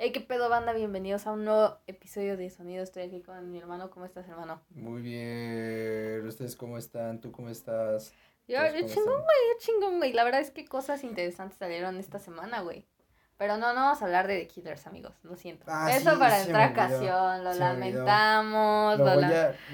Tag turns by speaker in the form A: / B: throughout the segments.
A: Hey, qué pedo, banda. Bienvenidos a un nuevo episodio de Sonido. Estoy aquí con mi hermano. ¿Cómo estás, hermano?
B: Muy bien. ¿Ustedes cómo están? ¿Tú cómo estás?
A: Yo, yo chingón, güey. Yo chingón, güey. La verdad es que cosas interesantes salieron esta semana, güey. Pero no, no vamos a hablar de The Killers, amigos. Lo siento. Ah, Eso para entrar ocasión. Lo lamentamos.
B: Lo,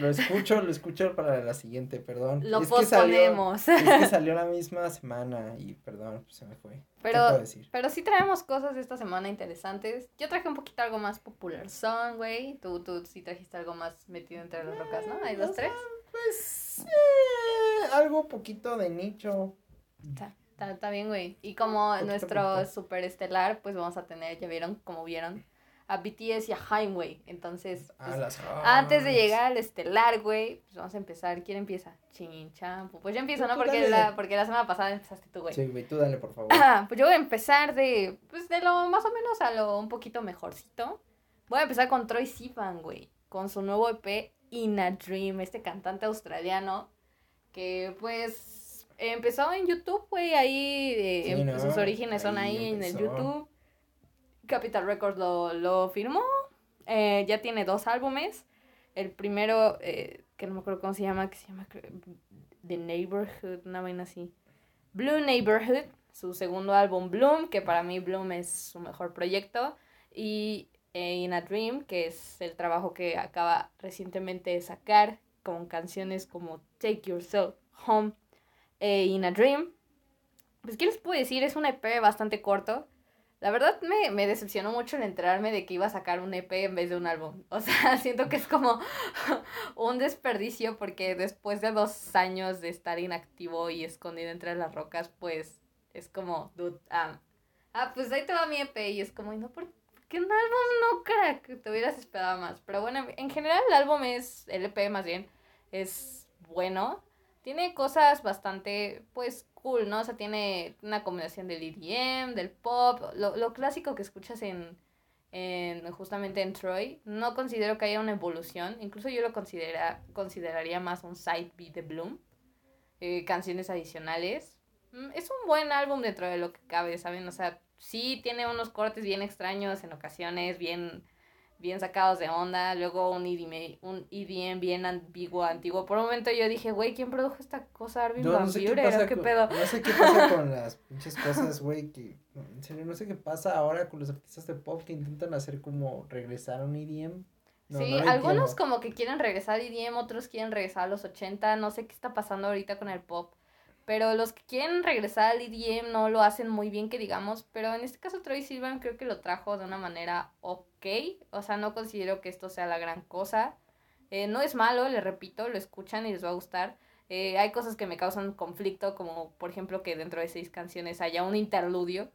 B: lo, escucho, lo escucho para la siguiente, perdón.
A: Lo posponemos.
B: es que salió la misma semana y perdón, pues se me fue.
A: Pero, pero sí traemos cosas de esta semana interesantes. Yo traje un poquito algo más popular son, güey. Tú, tú sí trajiste algo más metido entre las rocas, ¿no? ¿Hay dos, tres?
B: Pues, eh, algo poquito de nicho.
A: Está, bien, güey. Y como nuestro super estelar, pues vamos a tener, ya vieron, como vieron, a BTS y a Haim, güey. Entonces, pues, antes de llegar al estelar, güey, pues vamos a empezar. ¿Quién empieza? Chin champu. Pues yo empiezo, ¿no? Porque la, porque la semana pasada empezaste tú, güey.
B: Sí, güey, tú dale, por favor.
A: pues yo voy a empezar de, pues de lo más o menos a lo un poquito mejorcito. Voy a empezar con Troy Sivan, güey. Con su nuevo EP, In a Dream, este cantante australiano. Que pues empezó en YouTube, güey, ahí, eh, sus orígenes son ahí en el YouTube. Capital Records lo, lo firmó, eh, ya tiene dos álbumes. El primero, eh, que no me acuerdo cómo se llama, que se llama The Neighborhood, una vaina así. Blue Neighborhood, su segundo álbum Bloom, que para mí Bloom es su mejor proyecto. Y In a Dream, que es el trabajo que acaba recientemente de sacar con canciones como Take Yourself Home eh, In a Dream. Pues, ¿qué les puedo decir? Es un EP bastante corto. La verdad me, me, decepcionó mucho el enterarme de que iba a sacar un EP en vez de un álbum. O sea, siento que es como un desperdicio porque después de dos años de estar inactivo y escondido entre las rocas, pues es como, dude, ah, ah pues ahí te va mi EP y es como, no, ¿por qué un álbum no, crack? Te hubieras esperado más. Pero bueno, en general el álbum es, el EP más bien, es bueno tiene cosas bastante, pues, cool, ¿no? O sea, tiene una combinación del EDM, del pop, lo, lo clásico que escuchas en, en, justamente en Troy. No considero que haya una evolución, incluso yo lo considera, consideraría más un side B de Bloom. Eh, canciones adicionales. Mm, es un buen álbum dentro de lo que cabe, ¿saben? O sea, sí tiene unos cortes bien extraños en ocasiones, bien bien sacados de onda, luego un EDM, un EDM bien ambiguo, antiguo. Por un momento yo dije, güey, ¿quién produjo esta cosa? Arvin no, sé qué, pasa
B: ¿Qué pedo? No sé qué pasa con las pinches cosas, güey, que, en serio, no sé qué pasa ahora con los artistas de pop que intentan hacer como regresar a un EDM.
A: sí, algunos como que quieren regresar al EDM, otros quieren regresar a los 80, no sé qué está pasando ahorita con el pop. Pero los que quieren regresar al EDM no lo hacen muy bien, que digamos. Pero en este caso, Troy Silvan creo que lo trajo de una manera ok. O sea, no considero que esto sea la gran cosa. Eh, no es malo, le repito, lo escuchan y les va a gustar. Eh, hay cosas que me causan conflicto, como por ejemplo que dentro de seis canciones haya un interludio.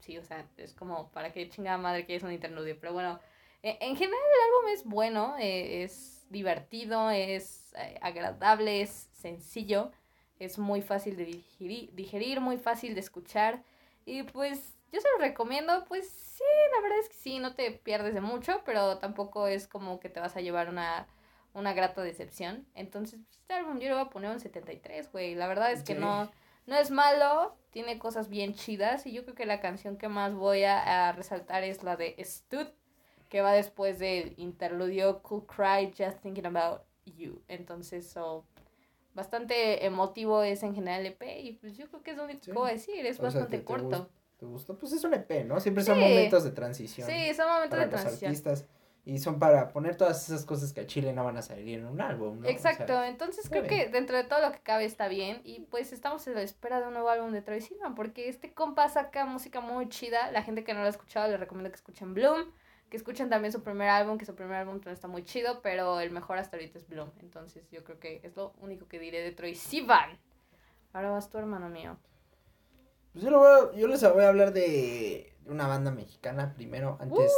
A: Sí, o sea, es como, ¿para qué chingada madre que es un interludio? Pero bueno, eh, en general el álbum es bueno, es divertido, es agradable, es sencillo es muy fácil de digerir, muy fácil de escuchar. Y pues yo se lo recomiendo, pues sí, la verdad es que sí, no te pierdes de mucho, pero tampoco es como que te vas a llevar una, una grata decepción. Entonces, pues, este álbum yo le voy a poner un 73, güey. La verdad es que no, no es malo, tiene cosas bien chidas y yo creo que la canción que más voy a, resaltar es la de Stud, que va después del interludio Cool Cry Just Thinking About You. Entonces, so, bastante emotivo es en general el EP y pues yo creo que es lo único que puedo decir, es bastante corto.
B: ¿Te gustó? Pues es un EP, ¿no? Siempre son momentos de transición.
A: Sí, son momentos de transición.
B: artistas y son para poner todas esas cosas que a Chile no van a salir en un álbum, ¿no?
A: Exacto, entonces creo que dentro de todo lo que cabe está bien y pues estamos en la espera de un nuevo álbum de Troy Sivan porque este compa saca música muy chida, la gente que no lo ha escuchado les recomiendo que escuchen Bloom, que escuchen también su primer álbum, que su primer álbum también está muy chido, pero el mejor hasta ahorita es Bloom. Entonces yo creo que es lo único que diré de Troy Sivan. Ahora vas tu hermano mío.
B: Pues yo, yo les voy a hablar de una banda mexicana primero, antes.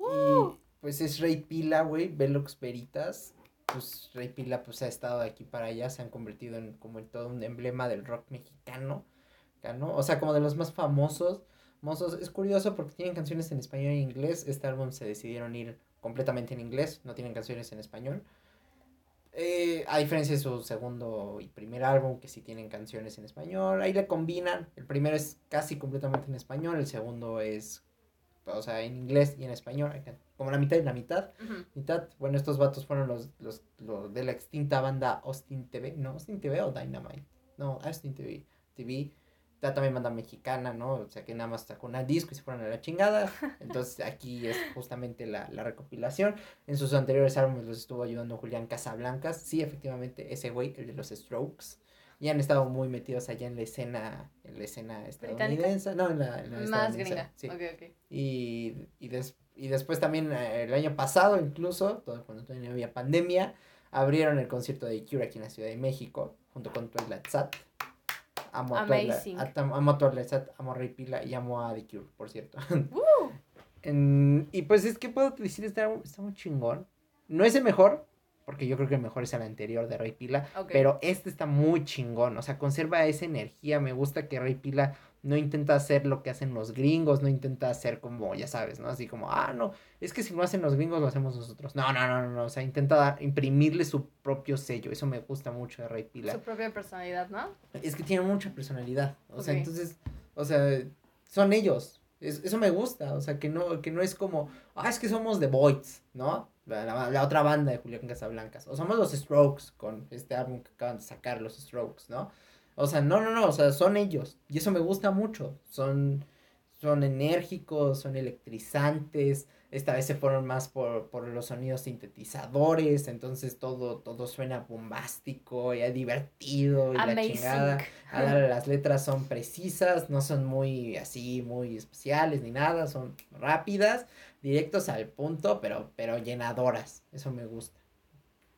B: y pues es Rey Pila, güey, Velox Veritas. Pues Rey Pila pues ha estado de aquí para allá, se han convertido en como en todo un emblema del rock mexicano. ¿no? O sea, como de los más famosos es curioso porque tienen canciones en español e inglés. Este álbum se decidieron ir completamente en inglés, no tienen canciones en español. Eh, a diferencia de su segundo y primer álbum, que sí tienen canciones en español, ahí le combinan. El primero es casi completamente en español, el segundo es o sea, en inglés y en español, como la mitad y la mitad. Mitad, bueno, estos vatos fueron los, los, los de la extinta banda Austin TV, ¿no? Austin TV o Dynamite. No, Austin TV. TV. Está también banda mexicana, ¿no? O sea, que nada más sacó una disco y se fueron a la chingada. Entonces, aquí es justamente la, la recopilación. En sus anteriores álbumes los estuvo ayudando Julián Casablancas. Sí, efectivamente, ese güey, el de los Strokes. Y han estado muy metidos allá en la escena, en la escena estadounidense. No, en la, en la
A: Más gringa.
B: Sí.
A: Ok, ok.
B: Y, y, des- y después también eh, el año pasado, incluso, todo, cuando todavía había pandemia, abrieron el concierto de Cure aquí en la Ciudad de México, junto con Twilight Sat. Amo a Twilight, a amo a Twilight amo a Ray Pila y amo a The Cure, por cierto. En- y pues es que puedo decir, está, está muy chingón. No es el mejor, porque yo creo que el mejor es el anterior de Ray Pila, pero este está muy chingón, o sea, conserva esa energía, me gusta que Ray Pila no intenta hacer lo que hacen los gringos, no intenta hacer como, ya sabes, ¿no? Así como, ah, no, es que si lo hacen los gringos lo hacemos nosotros. No, no, no, no, no, o sea, intenta dar- imprimirle su propio sello, eso me gusta mucho de Ray Pila.
A: Su propia personalidad, ¿no?
B: Es que tiene mucha personalidad, o sea, entonces, o sea, son ellos. Es- eso me gusta, o sea, que no, que no es como, ah, es que somos The Voids, ¿no? La, la- otra banda de Julián Casablancas. O somos los Strokes con este álbum que acaban de sacar, los Strokes, ¿no? O sea, no, no, no, o sea, son ellos. Y eso me gusta mucho. Son, son enérgicos, son electrizantes. Esta vez se fueron más por, por los sonidos sintetizadores. Entonces todo, todo suena bombástico y divertido y la chingada. Ahora las letras son precisas, no son muy así, muy especiales ni nada, son rápidas, directos al punto, pero, pero llenadoras. Eso me gusta.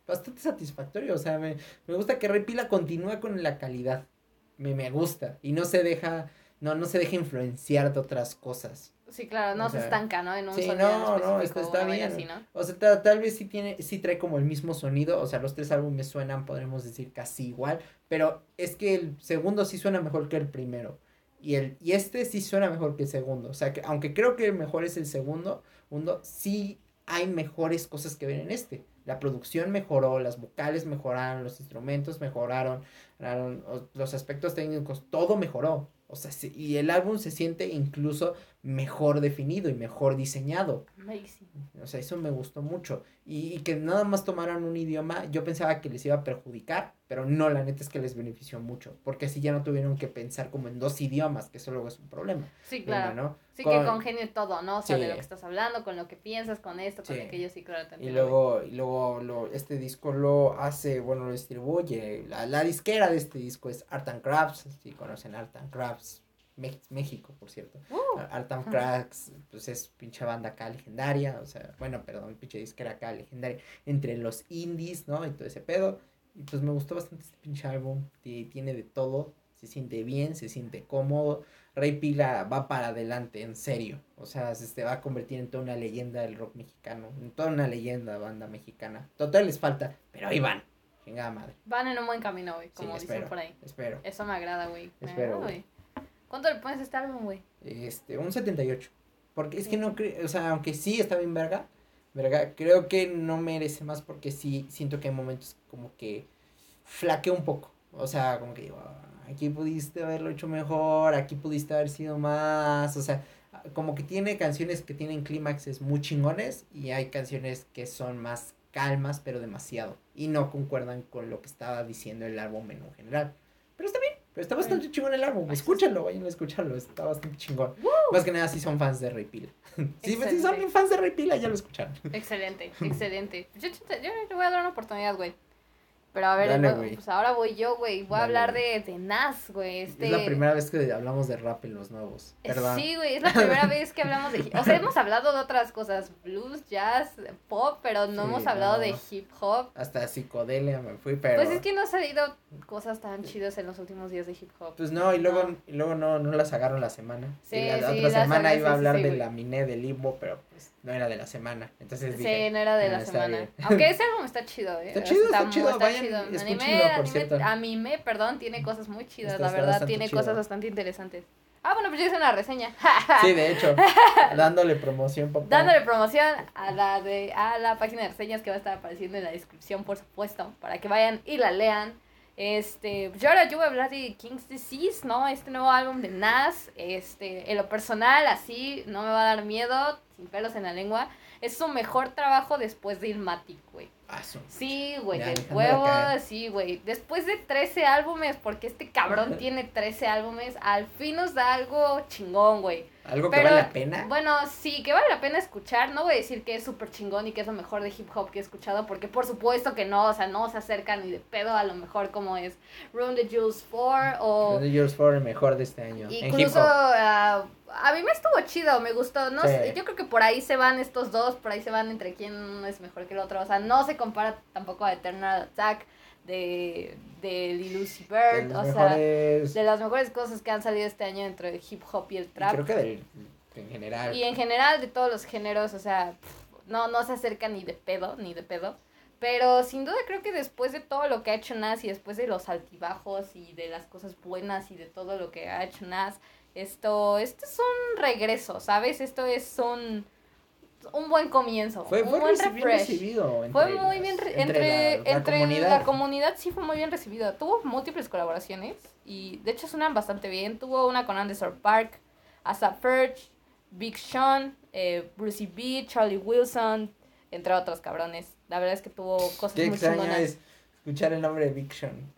B: Bastante satisfactorio, o sea, me, me gusta que Ray Pila continúa con la calidad. Me, me gusta. Y no se deja, no, no se deja influenciar de otras cosas.
A: Sí, claro, no
B: O
A: se estanca, ¿no? En un
B: sí,
A: sonido
B: no, no, esto está bien.
A: así, ¿no?
B: O sea, ta- tal vez sí tiene, sí trae como el mismo sonido, o sea, los tres álbumes suenan, podremos decir casi igual, pero es que el segundo sí suena mejor que el primero. Y el, y este sí suena mejor que el segundo. O sea que aunque creo que el mejor es el segundo, uno, sí hay mejores cosas que ver en este. La producción mejoró, las vocales mejoraron, los instrumentos mejoraron, mejoraron, los aspectos técnicos, todo mejoró. O sea, sí- y el álbum se siente incluso mejor definido y mejor diseñado.
A: Amazing.
B: O sea, eso me gustó mucho. Y, y que nada más tomaran un idioma, yo pensaba que les iba a perjudicar, pero no, la neta es que les benefició mucho. Porque así ya no tuvieron que pensar como en dos idiomas, que eso luego es un problema.
A: Sí, claro.
B: ¿no?
A: Sí,
B: Con-
A: que congenie todo, ¿no? O sea, de
B: Sí.
A: lo que estás hablando, con lo que piensas, con esto, con
B: Sí.
A: aquello, sí, claro. te
B: Y luego, y luego lo, este disco lo hace, bueno, lo distribuye. La, la disquera de este disco es Art and Crafts, si conocen Art and Crafts, México, por cierto.
A: Uh,
B: Art and
A: Ajá.
B: Crafts, pues es pinche banda acá legendaria, o sea, bueno, perdón, pinche disquera acá legendaria, entre los indies, ¿no? Y todo ese pedo. Y pues me gustó bastante este pinche álbum, ti- tiene de todo, se siente bien, se siente cómodo. Rey Pila va para adelante, en serio. O sea, se, se va a convertir en toda una leyenda del rock mexicano, en toda una leyenda banda mexicana. Total les falta, pero ahí van. Chingada madre.
A: Van en un buen camino, güey, como
B: sí,
A: dicen
B: espero,
A: por ahí.
B: espero.
A: Eso me agrada, güey. Me
B: Espero,
A: agrada,
B: güey.
A: ¿Cuánto le pones a este álbum, güey?
B: Este, un 78. Porque es que no creo, o sea, aunque sí está bien verga, verga, creo que no merece más porque sí siento que hay momentos como que flaquea un poco. O sea, como que digo, "Ah, aquí pudiste haberlo hecho mejor, aquí pudiste haber sido más, o sea, como que tiene canciones que tienen clímaxes muy chingones y hay canciones que son más calmas, pero demasiado. Y no concuerdan con lo que estaba diciendo el álbum en general. Pero está bien, pero está bastante chingón el álbum. Escúchalo, vayan a escucharlo, está bastante chingón. Más que nada si son fans de Rey Pila. si, si son fans de Rey Pila, ya lo escucharon.
A: Excelente, excelente. Yo, yo, yo le voy a dar una oportunidad, güey. Pero a ver,
B: Dale,
A: pues ahora voy yo, güey. Voy a hablar de, de Nas, güey. Este...
B: Es la primera vez que hablamos de rap en los nuevos.
A: Eh. Sí, güey, es la primera vez que hablamos de... O sea, hemos hablado de otras cosas, blues, jazz, pop, pero no
B: Sí,
A: hemos hablado
B: no.
A: de hip hop.
B: Hasta psicodelia me fui, pero.
A: Pues es que no han salido cosas tan chidas en los últimos días de hip hop.
B: Pues no, y luego,
A: No.
B: y luego no, no las agarro la semana.
A: Sí,
B: y la,
A: sí,
B: otra semana iba a hablar de la miné del limbo, pero pues no era de la semana. Entonces
A: Sí,
B: dije,
A: no era de
B: "Ah,
A: la
B: está
A: semana.
B: bien".
A: Aunque ese álbum está chido, ¿eh?
B: Está chido, está
A: mu-
B: chido, vayan,
A: chido. Anime,
B: por
A: anime, anime, perdón, tiene cosas muy chidas,
B: Está-
A: la
B: está
A: verdad, tiene
B: chido.
A: cosas bastante interesantes. Ah, bueno, pues yo hice una reseña.
B: Sí, de hecho, dándole promoción, papá.
A: Dándole promoción a la de a la página de reseñas que va a estar apareciendo en la descripción, por supuesto, para que vayan y la lean. Este, yo ahora yo voy a hablar de King's Disease, ¿no? Este nuevo álbum de Nas, este, en lo personal, así, no me va a dar miedo, sin pelos en la lengua. Es su mejor trabajo después de Ilmatic, güey.
B: Ah,
A: Sí, güey, del huevo, sí, güey. Después de 13 álbumes, porque este cabrón tiene 13 álbumes, al fin nos da algo chingón, güey.
B: Algo que vale la pena.
A: Bueno, sí, que vale la pena escuchar. No voy a decir que es súper chingón y que es lo mejor de hip hop que he escuchado, porque por supuesto que no, o sea, no se acerca ni de pedo a lo mejor como es Run the Juice 4 o
B: The Yours for el mejor de este año. en hip
A: incluso
B: hop.
A: ah, a mí me estuvo chido, me gustó. No
B: Sí.
A: sé, yo creo que por ahí se van estos dos, por ahí se van entre quién uno es mejor que el otro. O sea, no se compara tampoco a Eternal Attack de, de Vert,
B: los
A: o sea, de las mejores cosas que han salido este año entre el hip hop y el
B: y
A: trap.
B: creo que del, en general.
A: Y en general de todos los géneros, o sea, pff, no, no se acerca ni de pedo, ni de pedo. Pero sin duda creo que después de todo lo que ha hecho Nas y después de los altibajos y de las cosas buenas y de todo lo que ha hecho Nas, esto, esto es un regreso, ¿sabes? Esto es un, un buen comienzo,
B: Fue,
A: un
B: fue
A: buen refresh.
B: recibido. Entre
A: Fue muy bien, re- entre,
B: la, la
A: entre
B: comunidad.
A: la comunidad sí fue muy bien recibido. Tuvo múltiples colaboraciones y de hecho suenan bastante bien. Tuvo una con Anderson Park, Asap Ferg, Big Sean, eh, Brucey B, Charlie Wilson, entre otros cabrones. La verdad es que tuvo cosas
B: Qué
A: muy chingonas.
B: es escuchar el nombre de Big Sean.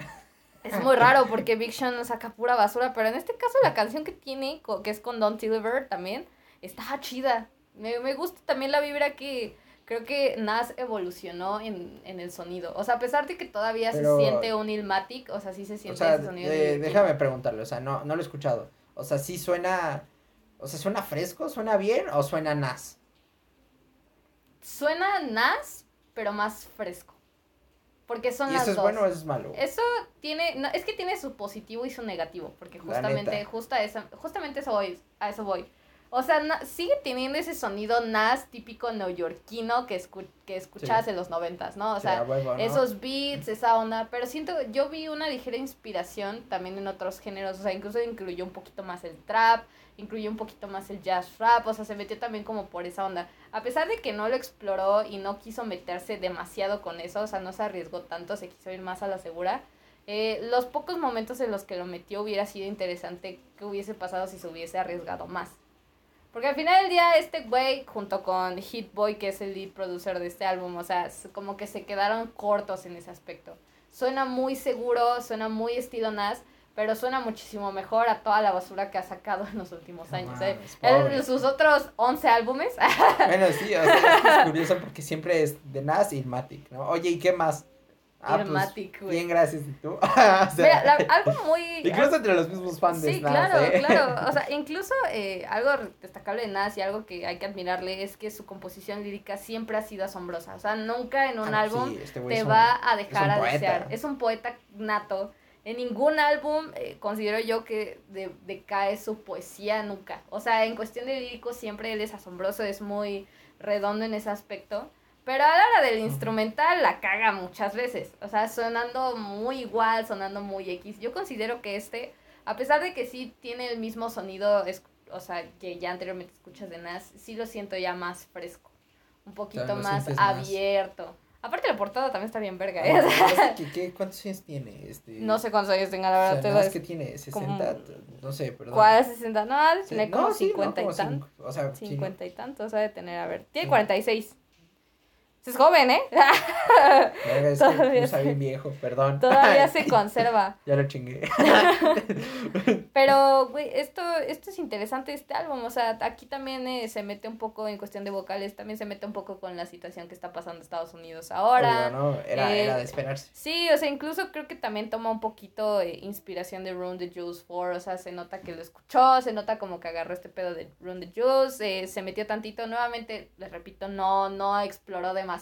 A: Es muy raro porque Big Sean saca pura basura, pero en este caso la canción que tiene, que es con Don Toliver también, está chida. Me, me gusta también la vibra que creo que Nas evolucionó en, en el sonido. O sea, a pesar de que todavía
B: Pero-
A: se siente un Ilmatic, o sea, sí se
B: O
A: siente
B: sea,
A: ese sonido.
B: de- déjame preguntarle, o sea, no, no lo he escuchado. O sea, sí suena, o sea, suena fresco, suena bien o suena nas.
A: Suena Nas, pero más fresco. Porque son
B: ¿Y
A: las
B: eso es
A: dos.
B: bueno o eso es malo?
A: Eso tiene, no, es que tiene su positivo y su negativo, porque justamente, justa esa, justamente eso voy, a eso voy. O sea, sigue teniendo ese sonido Nas típico neoyorquino que, escu que escuchabas
B: Sí.
A: en los noventas, ¿no? O sea,
B: a huevo, ¿no?
A: esos beats, esa onda, pero siento, yo vi una ligera inspiración también en otros géneros, o sea, incluso incluyó un poquito más el trap, incluyó un poquito más el jazz rap, o sea, se metió también como por esa onda. A pesar de que no lo exploró y no quiso meterse demasiado con eso, o sea, no se arriesgó tanto, se quiso ir más a la segura. eh, los pocos momentos en los que lo metió hubiera sido interesante que hubiese pasado si se hubiese arriesgado más. Porque al final del día este güey junto con Hit Boy, que es el lead producer de este álbum, o sea, como que se quedaron cortos en ese aspecto. Suena muy seguro, suena muy estilo Nas, pero suena muchísimo mejor a toda la basura que ha sacado en los últimos años. ¿eh?
B: pobre.
A: sus otros 11 álbumes,
B: Bueno, sí, o sea, es, curioso porque siempre es de Nas y Ilmatic, ¿no? Oye, ¿y qué más? Ah, pues, bien, gracias, ¿y tú? O sea,
A: mira, la- algo muy...
B: incluso entre los mismos fans
A: Sí, claro,
B: ¿eh?
A: claro. O sea, incluso eh, algo destacable de Nas y algo que hay que admirarle es que su composición lírica siempre ha sido asombrosa. O sea, nunca en un
B: Ah,
A: álbum
B: sí, este
A: te
B: un-
A: va a dejar a desear. Es un poeta nato. En ningún álbum eh, considero yo que de- decae su poesía nunca. O sea, en cuestión de lírico siempre él es asombroso, es muy redondo en ese aspecto. Pero a la hora del instrumental la caga muchas veces. O sea, sonando muy igual, sonando muy X. Yo considero que este, a pesar de que sí tiene el mismo sonido, es, o sea, que ya anteriormente escuchas de Nas, sí lo siento ya más fresco. Un poquito
B: lo
A: más
B: sientes más.
A: abierto. Aparte la portada también está bien verga, ¿eh?
B: ¿este qué- qué- ¿Cuántos años tiene? Este,
A: No sé cuántos años tenga, la
B: o
A: verdad.
B: sea,
A: te
B: Nas,
A: lo-
B: ¿qué tiene? ¿60?
A: como-
B: No sé, perdón.
A: ¿Cuál? ¿60? No, de
B: Sí,
A: tener
B: no,
A: como
B: sí, ¿no?
A: 50
B: Como
A: y tantos.
B: cinco, O sea, sí, ¿no?
A: 50 y tantos ha de tener, a ver. Tiene
B: Sí.
A: 46. Es joven, ¿eh?
B: Es
A: Todavía se-
B: bien viejo, perdón.
A: Todavía se conserva.
B: Ya lo chingué.
A: Pero, güey, esto, esto es interesante este álbum. O sea, aquí también eh, se mete un poco en cuestión de vocales, también se mete un poco con la situación que está pasando en Estados Unidos ahora.
B: Obvio, ¿no? Era,
A: eh,
B: era de esperarse.
A: Sí, o sea, incluso creo que también toma un poquito eh, inspiración de Run the Juice 4, o sea, se nota que lo escuchó, se nota como que agarró este pedo de Run the Juice, eh, se metió tantito, nuevamente, les repito, no, no exploró demasiado.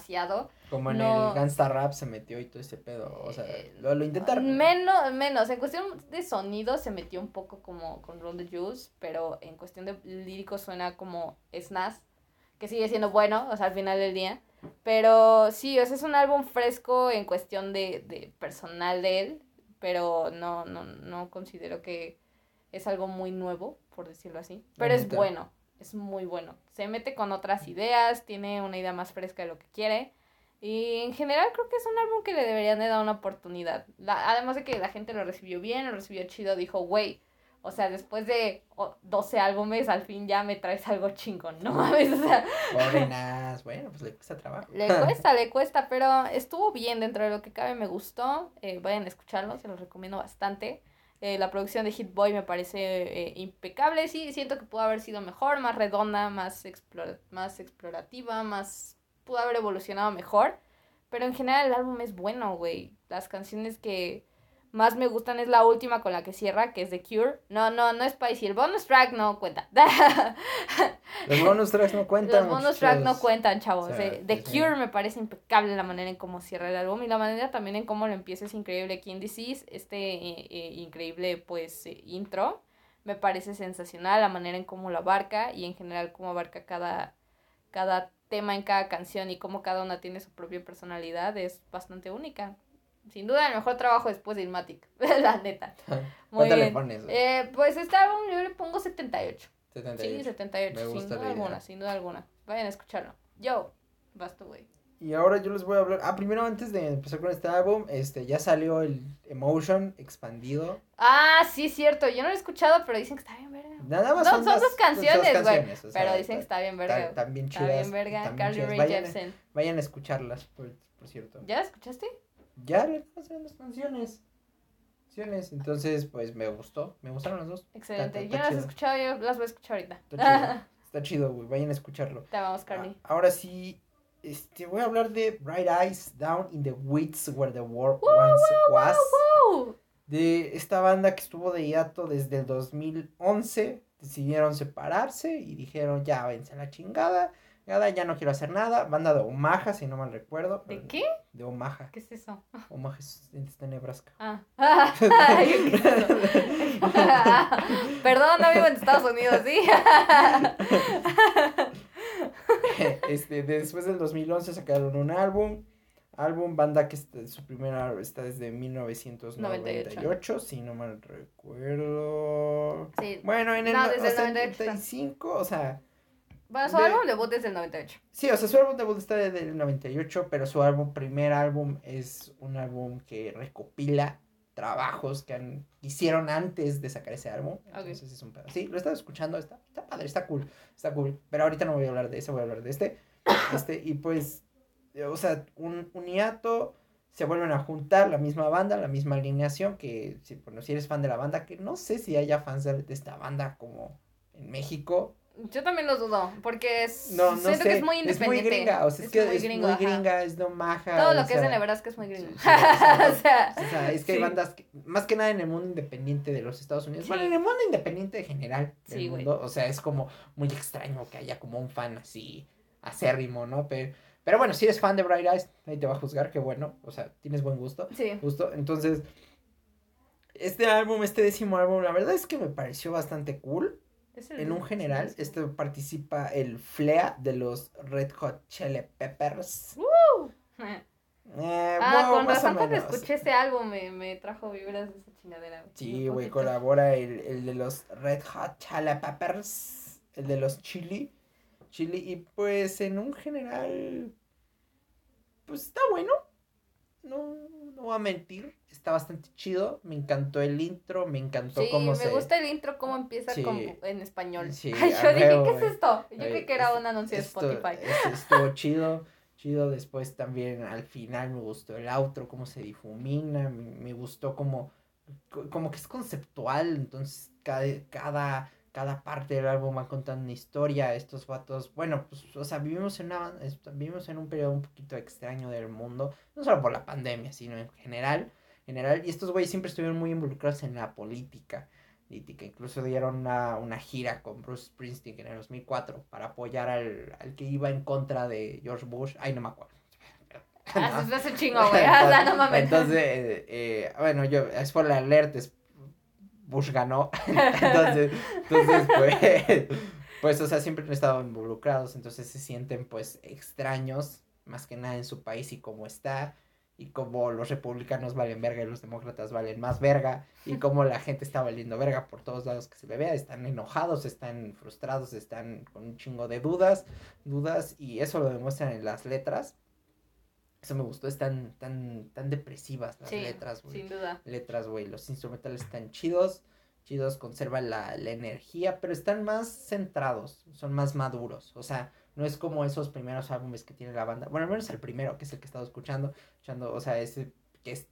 B: Como en
A: no.
B: el Gangsta Rap se metió y todo ese pedo. O sea,
A: Eh,
B: lo, lo intentaron.
A: Menos, menos, en cuestión de sonido se metió un poco como con Run the Juice, pero en cuestión de lírico suena como Snaz, que sigue siendo bueno, o sea, al final del día. Pero sí, o sea, es un álbum fresco en cuestión de, de personal de él, pero no, no, no considero que es algo muy nuevo, por decirlo así. Pero es bueno, es muy bueno. Se mete con otras ideas, tiene una idea más fresca de lo que quiere. Y en general creo que es un álbum que le deberían de dar una oportunidad. además de que la gente lo recibió bien, lo recibió chido, dijo, güey, o sea, después de 12 álbumes, al fin ya me traes algo chingón, ¿no mames? O sea.
B: bueno, pues le cuesta trabajo.
A: Le cuesta, le cuesta, pero estuvo bien dentro de lo que cabe, me gustó. Eh, vayan a escucharlo, se los recomiendo bastante. Eh, la producción de Hit Boy me parece eh, impecable. Sí, siento que pudo haber sido mejor, más redonda, más, más explorativa, más. pudo haber evolucionado mejor. Pero en general el álbum es bueno, güey. Las canciones que más me gustan es la última con la que cierra, que es The Cure. No, no, no es Spicy. El bonus track no cuenta.
B: Los bonus tracks no cuentan.
A: Los bonus tracks no cuentan, chavos. Eh. The Cure me parece impecable la manera en cómo cierra el álbum y la manera también en cómo lo empieza es increíble. King Disease, este eh, eh, increíble, pues, intro, me parece sensacional la manera en cómo lo abarca y en general cómo abarca cada, cada tema en cada canción y cómo cada una tiene su propia personalidad es bastante única. Sin duda, el mejor trabajo después de Ilmatic, la neta.
B: Muy ¿Cuánto le pones?
A: Eh, pues este álbum yo le pongo 78. 78. Sí, 78, sin duda alguna, sin duda alguna. Vayan a escucharlo. Yo, basta, güey.
B: Y ahora yo les voy a hablar. Ah, primero antes de empezar con este álbum, este, ya salió el Emotion expandido.
A: Ah, sí, cierto. Yo no lo he escuchado, pero dicen que está bien verga.
B: Nada más
A: no, son, dos canciones, güey. pero dicen que está bien verga.
B: También chidas.
A: Está bien verga. Carly Rae Jepsen.
B: Vayan a escucharlas, por, por cierto.
A: ¿Ya escuchaste?
B: Ya le pasan las canciones. Entonces, pues me gustó. Me gustaron las dos.
A: Excelente. yo no las he escuchado, yo las voy a escuchar ahorita.
B: Está chido, güey. Vayan a escucharlo.
A: Te vamos, Carly.
B: Ah, ahora sí, este, voy a hablar de Bright Eyes Down in the Woods Where the War Once Was. de esta banda que estuvo de hiato desde el 2011. Decidieron separarse y dijeron, ya, vence a la chingada ya no quiero hacer nada. Banda de Omaha, si no mal recuerdo.
A: ¿De qué?
B: De Omaha.
A: ¿Qué es eso?
B: Omaha es, de Nebraska.
A: Ah. Perdón, no vivo en Estados Unidos, ¿sí?
B: este, después del 2011 sacaron un álbum. Álbum, banda que está, su primera está desde 1998, si no mal recuerdo. Sí. Bueno, en el, no, desde el 95, o sea,
A: bueno, su álbum debut es del 98.
B: Sí, o sea, su álbum debut está desde el 98, pero su álbum, primer álbum, es un álbum que recopila trabajos que han, hicieron antes de sacar ese álbum. Entonces es un pedo. Sí, lo estado escuchando, está, está padre, está cool, está cool. Pero ahorita no voy a hablar de ese, voy a hablar de este. Este, y pues, o sea, un, un hiato, se vuelven a juntar la misma banda, la misma alineación, que si, bueno, si eres fan de la banda, que no sé si haya fans de esta banda como en México,
A: yo también lo dudo, porque es, no, no siento sé. que es muy independiente.
B: Es muy gringa, o sea, es, que muy es muy gringa, es no maja.
A: Todo lo que es en Nebraska es muy gringo. o, sea,
B: o, sea, es que hay bandas, que, más que nada en el mundo independiente de los Estados Unidos, bueno, en el mundo independiente en general del mundo, o sea, es como muy extraño que haya como un fan así acérrimo, ¿no? Pero, pero bueno, si eres fan de Bright Eyes, nadie te va a juzgar, que bueno, o sea, tienes buen gusto.
A: Sí.
B: Gusto, entonces, este álbum, este décimo álbum, la verdad es que me pareció bastante cool en un general, este participa el Flea de los Red Hot Chili Peppers.
A: Eh, ah, con razón cuando escuché ese álbum me, me, trajo vibras de esa chingadera.
B: Sí, güey, colabora el, el, de los Red Hot Chili Peppers, el de los Chili. Chili, y pues en un general, pues está bueno. No, no voy a mentir está bastante chido. Me encantó el intro, me encantó
A: sí,
B: cómo
A: me gusta el intro, cómo empieza en español. Sí, yo dije, ¿qué es esto? Yo creí que era un anuncio de Spotify.
B: estuvo chido, chido. Después también al final me gustó el outro, cómo se difumina. Me, gustó como, como que es conceptual. Entonces, cada, cada, cada parte del álbum va contando una historia. Estos vatos, bueno, pues, o sea, vivimos en, una, vivimos en un periodo un poquito extraño del mundo. No solo por la pandemia, sino en general general. Y estos güeyes siempre estuvieron muy involucrados en la política. política. Incluso dieron una, una, gira con Bruce Springsteen en el 2004 para apoyar al, al, que iba en contra de George Bush. Ay, no me acuerdo.
A: Ah, eso es un chingo, güey. Ah, no mames.
B: Entonces, eh, bueno, yo, es por la alerta, Bush ganó. entonces, entonces, pues, pues, o sea, siempre han estado involucrados, entonces se sienten, pues, extraños, más que nada en su país y cómo está y como los republicanos valen verga y los demócratas valen más verga y como la gente está valiendo verga por todos lados que se le vea, están enojados, están frustrados, están con un chingo de dudas, dudas y eso lo demuestran en las letras. Eso me gustó, están tan, tan depresivas las
A: Sí,
B: letras, güey.
A: sin duda.
B: letras, güey. Los instrumentales están chidos, chidos, conservan la, la energía, pero están más centrados, son más maduros. O sea, no es como esos primeros álbumes que tiene la banda. Bueno, al menos el primero, que es el que he estado escuchando, escuchando o sea, ese que es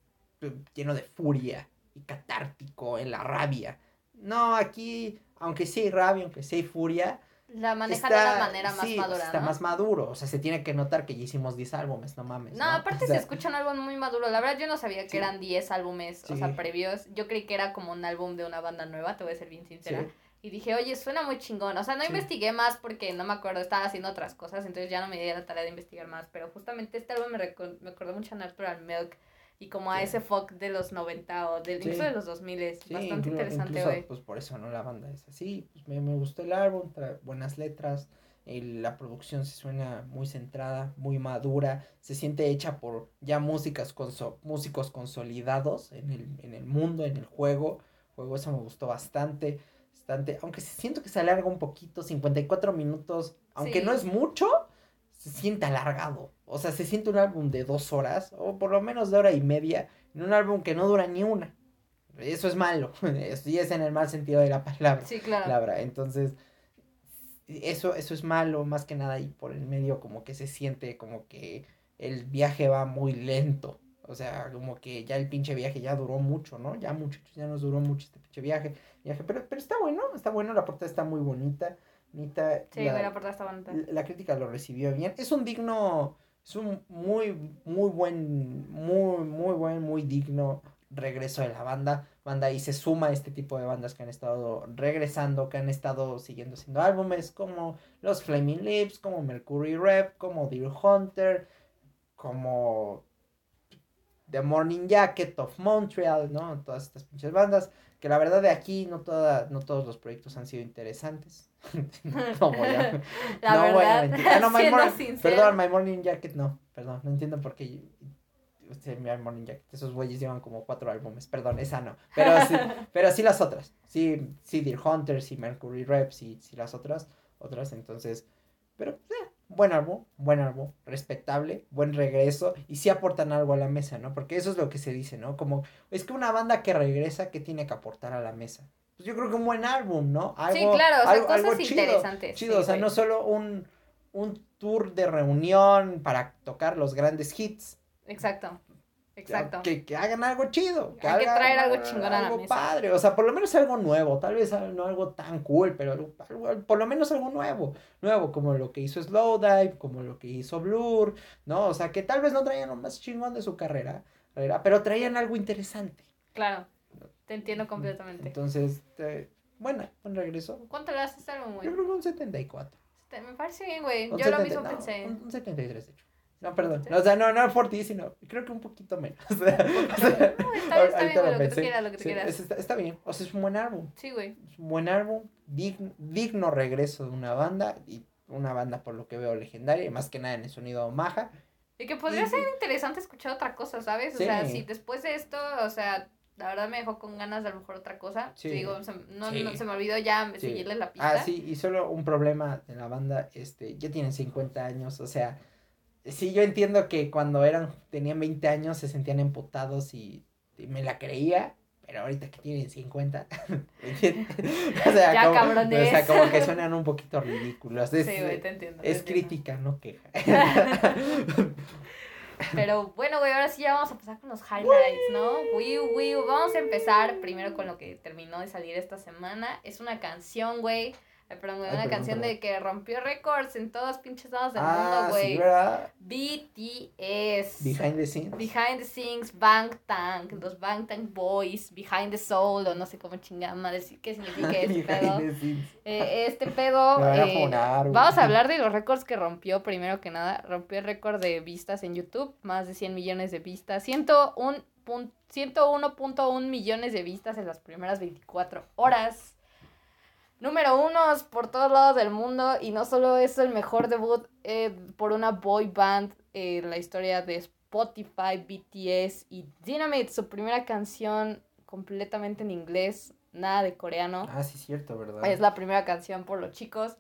B: lleno de furia y catártico en la rabia. No, aquí, aunque sí hay rabia, aunque sí hay furia,
A: La manejan
B: está-
A: de una manera más
B: sí,
A: madura,
B: Está
A: ¿no?
B: más maduro, o sea, se tiene que notar que ya hicimos 10 álbumes, no mames.
A: No,
B: ¿no?
A: aparte
B: O sea,
A: se escucha un álbum muy maduro. La verdad yo no sabía que
B: Sí.
A: eran 10 álbumes, o sea,
B: Sí.
A: previos. Yo creí que era como un álbum de una banda nueva, te voy a ser bien sincera.
B: Sí.
A: Y dije, oye, suena muy chingón. O sea, no
B: Sí.
A: investigué más porque no me acuerdo, estaba haciendo otras cosas, entonces ya no me di la tarea de investigar más. Pero justamente este álbum me, me acordó mucho a Natural Milk y como a
B: Sí.
A: ese folk de los 90 o del,
B: Sí.
A: incluso de los 2000. Es
B: Sí,
A: bastante
B: inclu-
A: interesante,
B: incluso,
A: güey.
B: pues por eso, ¿no? La banda es así. Pues me, me gustó el álbum, trae buenas letras. el- la producción se suena muy centrada, muy madura. Se siente hecha por ya músicas conso- músicos consolidados en el, en el mundo, en el juego. Juego, eso me gustó bastante. bastante. Aunque siento que se alarga un poquito, 54 minutos. Aunque no es mucho, se siente alargado. O sea, se siente un álbum de dos horas, o por lo menos de hora y media, en un álbum que no dura ni una. Eso es malo. Sí es en el mal sentido de la palabra.
A: Sí, claro.
B: palabra. Entonces, eso, eso es malo, más que nada, y por el medio como que se siente como que el viaje va muy lento. O sea, como que ya el pinche viaje ya duró mucho, ¿no? Ya muchachos, ya nos duró mucho este pinche viaje. viaje. Pero, pero está bueno, está bueno, la portada está muy bonita. Bonita
A: Sí,
B: la-
A: la está
B: la crítica lo recibió bien. Es un digno, es un muy, muy buen, muy, muy buen, muy digno regreso de la banda. Banda y se suma a este tipo de bandas que han estado regresando, que han estado siguiendo haciendo álbumes, como los Flaming Lips, como Mercury Rep, como Deer Hunter, como The Morning Jacket of Montreal, ¿no? Todas estas pinches bandas. Que la verdad de aquí no, toda, no todos los proyectos han sido interesantes. no voy a,
A: La
B: no
A: verdad,
B: voy a mentir. Ah, no, My Morning-. Perdón, My Morning Jacket no. Perdón, no entiendo por qué. Usted, My Morning Jacket. Esos güeyes llevan como cuatro álbumes. Perdón, esa no. Pero sí, pero sí las otras. Sí, sí, Deer Hunter, sí, Mercury Rep, sí, sí las otras. Otras, entonces. Pero, eh, buen álbum, buen álbum, respetable, buen regreso. Y sí aportan algo a la mesa, ¿no? Porque eso es lo que se dice, ¿no? Como, es que una banda que regresa, ¿qué tiene que aportar a la mesa? Pues yo creo que un buen álbum, ¿no? Algo,
A: sí, claro, o sea,
B: algo-
A: cosas
B: algo chido
A: interesantes.
B: chido,
A: sí,
B: o sea, no solo un, un tour de reunión para tocar los grandes hits.
A: Exacto, exacto.
B: Que, que hagan algo chido.
A: Hay que traer algo chingón a la
B: algo
A: mesa.
B: padre, o sea, por lo menos algo nuevo, tal vez no algo tan cool, pero algo, algo- por lo menos algo nuevo, nuevo, como lo que hizo Slowdive, como lo que hizo Blur, ¿no? O sea, que tal vez no traían lo más chingón de su carrera, pero traían algo interesante.
A: Claro, te entiendo completamente.
B: Entonces, eh, bueno, buen regreso.
A: ¿Cuánto le das a este álbum,
B: Yo
A: güey?
B: creo que un 74.
A: Te- Me parece bien, güey. Yo lo
B: 70,
A: mismo
B: no,
A: pensé.
B: Un, un 73, de hecho. No, perdón. O sea, no, no por ti, sino creo que un poquito menos. O sea,
A: No, está bien, está
B: ahorita
A: bien,
B: lo
A: lo que tú
B: pensé.
A: quieras, lo que tú
B: Sí,
A: quieras.
B: es- está, está bien. O sea, es un buen álbum.
A: Sí, güey.
B: Es un buen álbum. Digno, digno regreso de una banda. Y una banda, por lo que veo, legendaria. Y más que nada en el sonido maja.
A: Y que podría
B: Y-
A: ser interesante escuchar otra cosa, ¿sabes? O
B: Sí.
A: sea, si después de esto, o sea, la verdad me dejó con ganas de a lo mejor otra cosa.
B: Sí.
A: Te digo, se, no,
B: Sí.
A: no- se me olvidó ya
B: Sí.
A: seguirle la pista.
B: Ah, sí, y solo un problema de la banda, este, ya tienen 50 años, o sea, sí, yo entiendo que cuando eran, tenían 20 años se sentían emputados y, y me la creía, pero ahorita que tienen 50, ¿me entiendes? o sea,
A: Ya,
B: como,
A: cabrones.
B: o sea, como que suenan un poquito ridículos, es,
A: Sí, güey, te entiendo. te
B: es
A: entiendo.
B: crítica, no queja.
A: Pero bueno, güey, ahora sí ya vamos a pasar con los highlights, ¿no? Vamos a empezar primero con lo que terminó de salir esta semana. Es una canción, güey. Güey,
B: Ay,
A: una
B: perdón,
A: canción
B: perdón.
A: de que rompió récords en todas pinches lados del
B: ah,
A: mundo, güey.
B: sí, ¿verdad?
A: BTS.
B: Behind the scenes.
A: Behind the Scenes, Bangtan, los Bangtan Boys, Behind the Soul, o no sé cómo chingada sí, qué significa este pedo. Eh, este pedo,
B: Me van a
A: eh, vamos a hablar de los récords que rompió, primero que nada, rompió el récord de vistas en YouTube, más de 100 millones de vistas, 101 pun- 101.1 millones de vistas en las primeras 24 horas. Número uno por todos lados del mundo y no solo es el mejor debut eh, por una boy band en la historia de Spotify, BTS y Dynamite, su primera canción completamente en inglés, nada de coreano.
B: Ah, sí, cierto, ¿verdad?
A: Es la primera canción por los chicos.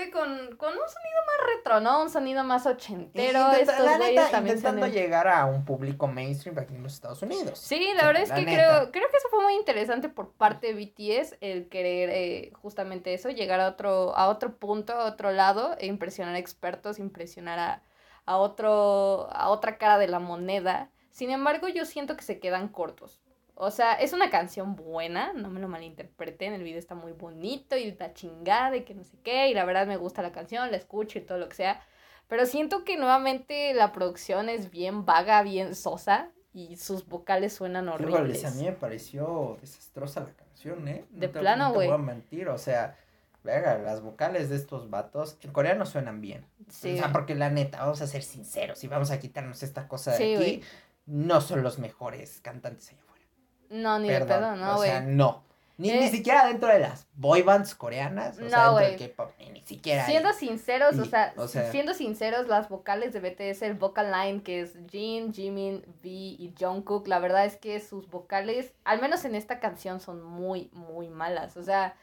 A: Este con, con un sonido más retro, ¿no? Un sonido más ochentero.
B: Intenta-
A: Estos
B: la neta,
A: también
B: intentando llegar a un público mainstream aquí en los Estados Unidos.
A: Sí,
B: O
A: la
B: sea,
A: verdad es
B: la
A: que
B: neta.
A: creo, creo que eso fue muy interesante por parte de BTS, el querer eh, justamente eso, llegar a otro, a otro punto, a otro lado, e impresionar a expertos, impresionar a, a otro, a otra cara de la moneda. Sin embargo, yo siento que se quedan cortos. O sea, es una canción buena, no me lo malinterpreten, el video está muy bonito y la chingada y que no sé qué, y la verdad me gusta la canción, la escucho y todo lo que sea. Pero siento que nuevamente la producción es bien vaga, bien sosa, y sus vocales suenan horribles.
B: a mí me pareció desastrosa la canción, ¿eh? No
A: De
B: te-
A: plano,
B: no te
A: güey.
B: voy a mentir, o sea, venga, las vocales de estos vatos en coreano suenan bien.
A: Sí.
B: O sea, porque la neta, vamos a ser sinceros y vamos a quitarnos esta cosa de
A: Sí,
B: aquí.
A: güey.
B: No son los mejores cantantes allá.
A: No, ni de pedo, no,
B: o
A: güey.
B: sea, no. Ni,
A: Eh,
B: ni siquiera dentro de las boy bands coreanas, o
A: No,
B: sea, dentro
A: güey.
B: del K-pop, ni, ni siquiera.
A: Siendo sinceros, o sea,
B: o sea-
A: siendo sinceros, las vocales de BTS, el vocal line que es Jin, Jimin, V y Jungkook, la verdad es que sus vocales, al menos en esta canción, son muy, muy malas. O sea,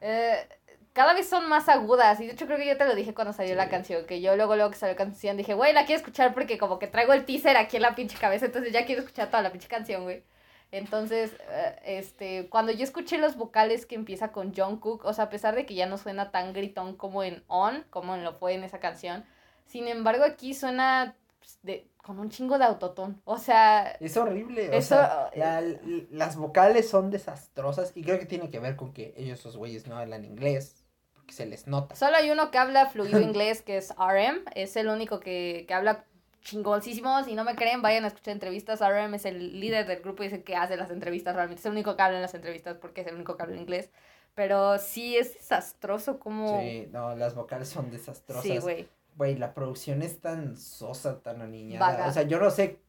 A: eh, cada vez son más agudas. Y de hecho creo que yo te lo dije cuando salió la canción, que yo luego, luego que salió la canción dije, güey, la quiero escuchar porque como que traigo el teaser aquí en la pinche cabeza, entonces ya quiero escuchar toda la pinche canción, güey. Entonces, eh, este, cuando yo escuché los vocales que empieza con Jungkook, o sea, a pesar de que ya no suena tan gritón como en On, como en lo fue en esa canción, sin embargo aquí suena pues, de, con un chingo de autotón. O sea,
B: Es horrible, o sea,
A: eh,
B: la- las vocales son desastrosas y creo que tiene que ver con que ellos, esos güeyes, no hablan inglés, porque se les nota.
A: solo hay uno que habla fluido inglés, que es RM, es el único que, que habla chingoncísimo, si no me creen, vayan a escuchar entrevistas, RM es el líder del grupo y es el que hace las entrevistas, realmente es el único que habla en las entrevistas porque es el único que habla inglés, pero sí es desastroso como...
B: Sí, no, las vocales son desastrosas.
A: Sí, güey.
B: Güey, la producción es tan sosa, tan aniñada.
A: Vaga.
B: O sea, yo no sé,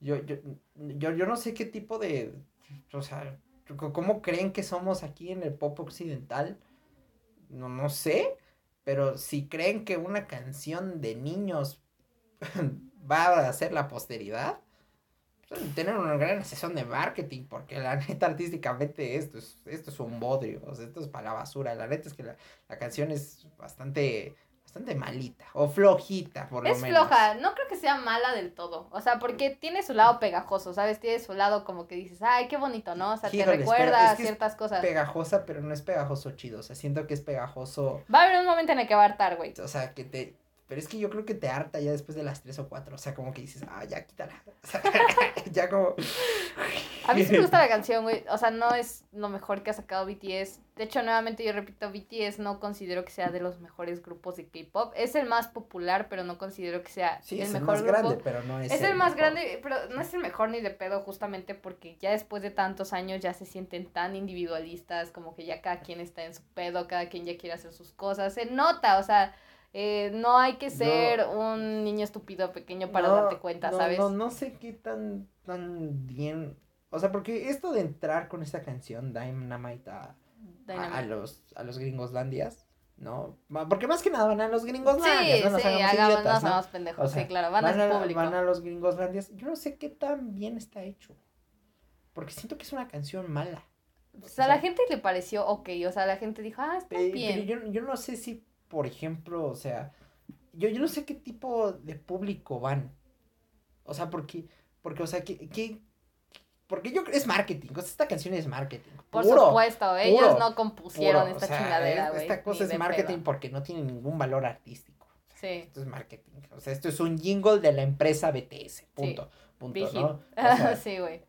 B: yo, yo, yo, yo no sé qué tipo de, o sea, cómo creen que somos aquí en el pop occidental. No, no sé, pero si creen que una canción de niños va a hacer la posteridad, pues, tener una gran sesión de marketing, porque la neta artísticamente esto es, esto es un bodrio, o sea, esto es para la basura. La neta es que la, la canción es bastante, bastante malita, o flojita, por lo
A: Es
B: menos.
A: floja, no creo que sea mala del todo. O sea, porque tiene su lado pegajoso, ¿sabes? Tiene su lado como que dices, ay, qué bonito, ¿no? O sea, te
B: Híjoles, pero
A: recuerda
B: es
A: a
B: que es
A: ciertas cosas.
B: Pegajosa, pero no es pegajoso chido, o sea, siento que es pegajoso,
A: Va a haber un momento en el que va a hartar, güey.
B: o sea, que te... Pero es que yo creo que te harta ya después de las tres o cuatro, o sea, como que dices, ah, ya quítala. O sea, ya como...
A: A mí sí me gusta la canción, güey. O sea, no es lo mejor que ha sacado BTS. De hecho, nuevamente yo repito, BTS no considero que sea de los mejores grupos de K-pop. Es el más popular, pero no considero que sea
B: Sí,
A: el
B: es el
A: mejor
B: más
A: grupo.
B: grande, pero no es
A: Es el más
B: mejor.
A: grande, pero no es el mejor ni de pedo, justamente porque ya después de tantos años ya se sienten tan individualistas, como que ya cada quien está en su pedo, cada quien ya quiere hacer sus cosas. Se nota, o sea, eh, no hay que ser un niño estúpido pequeño para
B: No,
A: darte cuenta,
B: no,
A: ¿sabes?
B: No, no sé qué tan, tan bien. O sea, porque esto de entrar con esta canción, Dynamite, a, a,
A: Dynamite.
B: a los, a los gringoslandias, ¿no? Porque más que nada van a los
A: Sí,
B: gringoslandias, no nos
A: sí,
B: hagamos
A: hagamos,
B: idiotas,
A: nos
B: ¿no?
A: hagamos pendejos,
B: O sea,
A: sí, claro, van, a
B: a,
A: ese público.
B: van a los gringoslandias. Yo no sé qué tan bien está hecho. Porque siento que es una canción mala.
A: O sea, a la gente le pareció ok, o sea, la gente dijo, ah, está
B: Pe-
A: bien.
B: Pero yo, yo no sé si, por ejemplo, o sea, yo, yo no sé qué tipo de público van. O sea, porque, porque, o sea, que, que- porque yo es marketing, o sea, esta canción es marketing.
A: Por
B: puro,
A: supuesto, ellos
B: puro,
A: no compusieron
B: puro,
A: esta
B: o sea,
A: chingadera, güey.
B: Esta cosa es marketing
A: pedo.
B: porque no tiene ningún valor artístico.
A: Sí,
B: Esto es marketing. O sea, esto es un jingle de la empresa BTS. Punto. Punto, ¿no?
A: hit.
B: O sea,
A: sí, güey.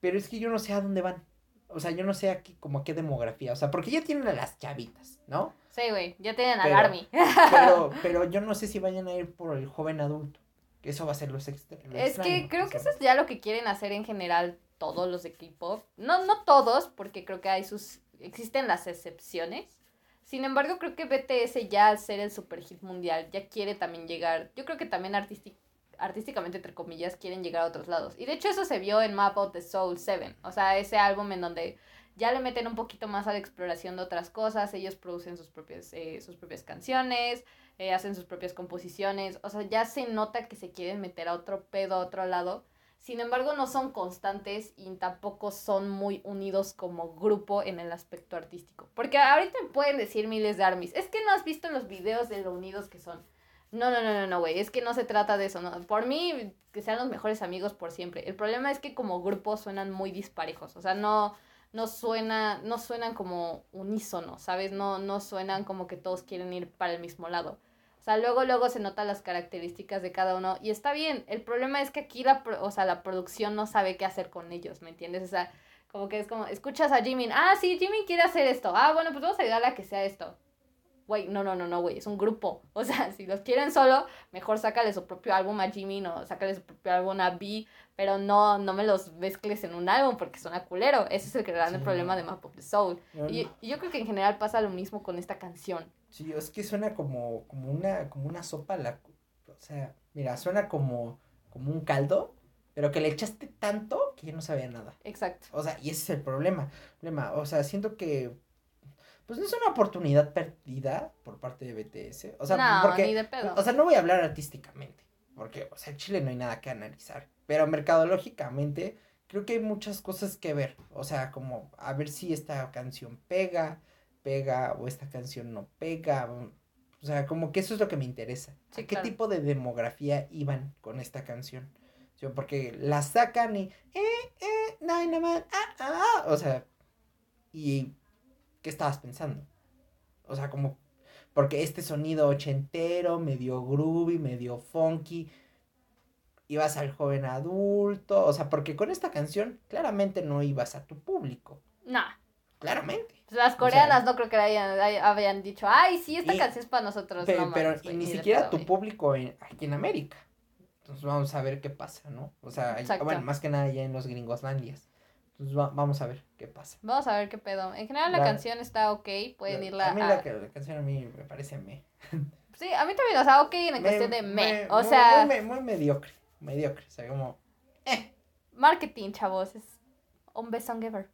B: pero es que yo no sé a dónde van. O sea, yo no sé aquí como a qué demografía. O sea, porque ya tienen a las chavitas, ¿no?
A: Sí, güey, ya tienen al
B: Pero-
A: Army.
B: Pero, pero yo no sé si vayan a ir por el joven adulto. Eso va a ser los extra- lo
A: Es que creo
B: o
A: que eso es ya lo que quieren hacer en general todos los de K-pop. No, no todos, porque creo que hay sus. existen las excepciones. Sin embargo, creo que BTS ya al ser el super hit mundial, ya quiere también llegar. Yo creo que también artísti- artísticamente, entre comillas, quieren llegar a otros lados. Y de hecho, eso se vio en Map of the Soul 7. O sea, ese álbum en donde ya le meten un poquito más a la exploración de otras cosas. Ellos producen sus propias, eh, sus propias canciones eh, hacen sus propias composiciones, o sea, ya se nota que se quieren meter a otro pedo, a otro lado. Sin embargo, no son constantes y tampoco son muy unidos como grupo en el aspecto artístico. Porque ahorita me pueden decir miles de armies, es que no has visto los videos de lo unidos que son. No, no, no, no, no, güey, es que no se trata de eso, no. Por mí, que sean los mejores amigos por siempre. El problema es que como grupo suenan muy disparejos, o sea, no, no suena, no suenan como unísono, ¿sabes? No, no suenan como que todos quieren ir para el mismo lado. O sea, luego, luego se notan las características de cada uno y está bien. El problema es que aquí la, o sea, la producción no sabe qué hacer con ellos, ¿me entiendes? O sea, como que es como, escuchas a Jimin, ah, sí, Jimin quiere hacer esto. Ah, bueno, pues vamos a ayudarle a que sea esto. Güey, no, no, no, no, güey, es un grupo. O sea, si los quieren solo, mejor sácale su propio álbum a Jimin o sácale su propio álbum a B, pero no, no me los mezcles en un álbum porque suena culero. Ese es el grande problema de Map of the Soul. y, y yo creo que en general pasa lo mismo con esta canción.
B: Sí, es que suena como, como, una, como una sopa, la, o sea, mira, suena como, como un caldo, pero que le echaste tanto que ya no sabía nada.
A: Exacto.
B: O sea, y ese es el problema. problema. O sea, siento que, pues no es una oportunidad perdida por parte de BTS. O sea,
A: no, porque, ni de pedo.
B: O sea, no voy a hablar artísticamente, porque, o sea, en Chile no hay nada que analizar, pero mercadológicamente creo que hay muchas cosas que ver. O sea, como a ver si esta canción pega, pega o esta canción no pega. O sea, como que eso es lo que me interesa. ¿Qué tipo de demografía iban con esta canción? porque la sacan y... Eh, eh, ah, ah, o sea, ¿y qué estabas pensando? O sea, como... Porque este sonido ochentero, medio groovy, medio funky, ibas al joven adulto, o sea, porque con esta canción claramente no ibas a tu público.
A: No.
B: Claramente.
A: Las coreanas no creo que hayan, habían dicho, ay, sí, esta canción es para nosotros.
B: Pero, pero ni, siquiera tu público aquí en América. Entonces vamos a ver qué pasa, ¿no? O sea, bueno, más que nada ya en los gringoslandias. Entonces vamos a ver qué pasa.
A: Vamos a ver qué pedo. En general la, canción está ok, pueden irla
B: a... mí La, la, canción a mí me parece me.
A: Sí, a mí también, o sea, ok en la cuestión de me. o sea...
B: Muy, muy, mediocre, mediocre, o sea, como... Eh.
A: Marketing, chavos, es un Best Song Ever.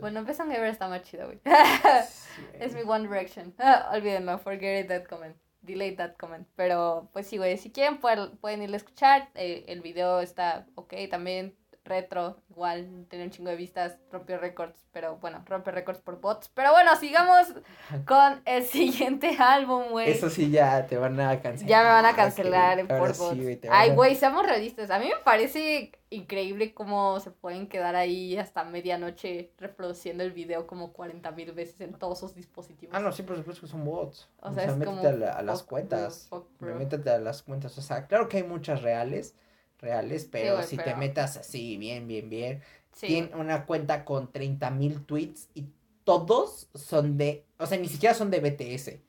A: bueno, un Best Song Ever está más chido, güey. es mi One Direction. olvídenlo, forget that comment. Delete that comment. Pero, pues sí, güey, si quieren pueden, pueden ir a escuchar. Eh, el video está ok también retro, igual, tiene un chingo de vistas, rompió récords, pero bueno, rompe récords por bots. Pero bueno, sigamos con el siguiente álbum, güey.
B: Eso sí, ya te van a cancelar.
A: Ya me van a cancelar por bots. Ay, güey, seamos realistas. A mí me parece increíble cómo se pueden quedar ahí hasta medianoche reproduciendo el video como 40 mil veces en todos sus dispositivos.
B: Ah, no, sí, por supuesto que son bots. O, sea, es métete como a, las cuentas. métete a las cuentas. O sea, claro que hay muchas reales reales, pero si te metas así, bien, bien, bien, tiene una cuenta con 30 mil tweets y todos son de, o sea, ni siquiera son de BTS,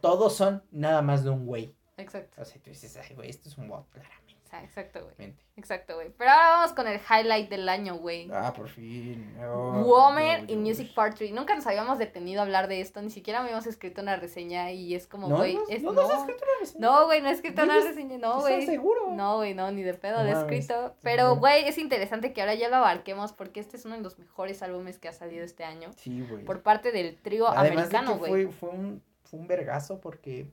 B: todos son nada más de un güey.
A: Exacto.
B: O sea, tú dices, ay, güey, esto es un bot,
A: exacto, güey. Exacto, güey. Pero ahora vamos con el highlight del año, güey.
B: Ah, por fin.
A: Oh, Woman in Music Part 3. Nunca nos habíamos detenido a hablar de esto, ni siquiera habíamos escrito una reseña y es como, güey.
B: No,
A: es,
B: no, no, has escrito una reseña.
A: No, güey, no he escrito una reseña, no, güey.
B: ¿Estás seguro?
A: No, güey, no, ni de pedo, lo he escrito. Pero, güey, es interesante que ahora ya lo abarquemos porque este es uno de los mejores álbumes que ha salido este año.
B: Sí, güey.
A: Por parte del trío americano, güey.
B: Fue, fue, un, fue un vergazo porque.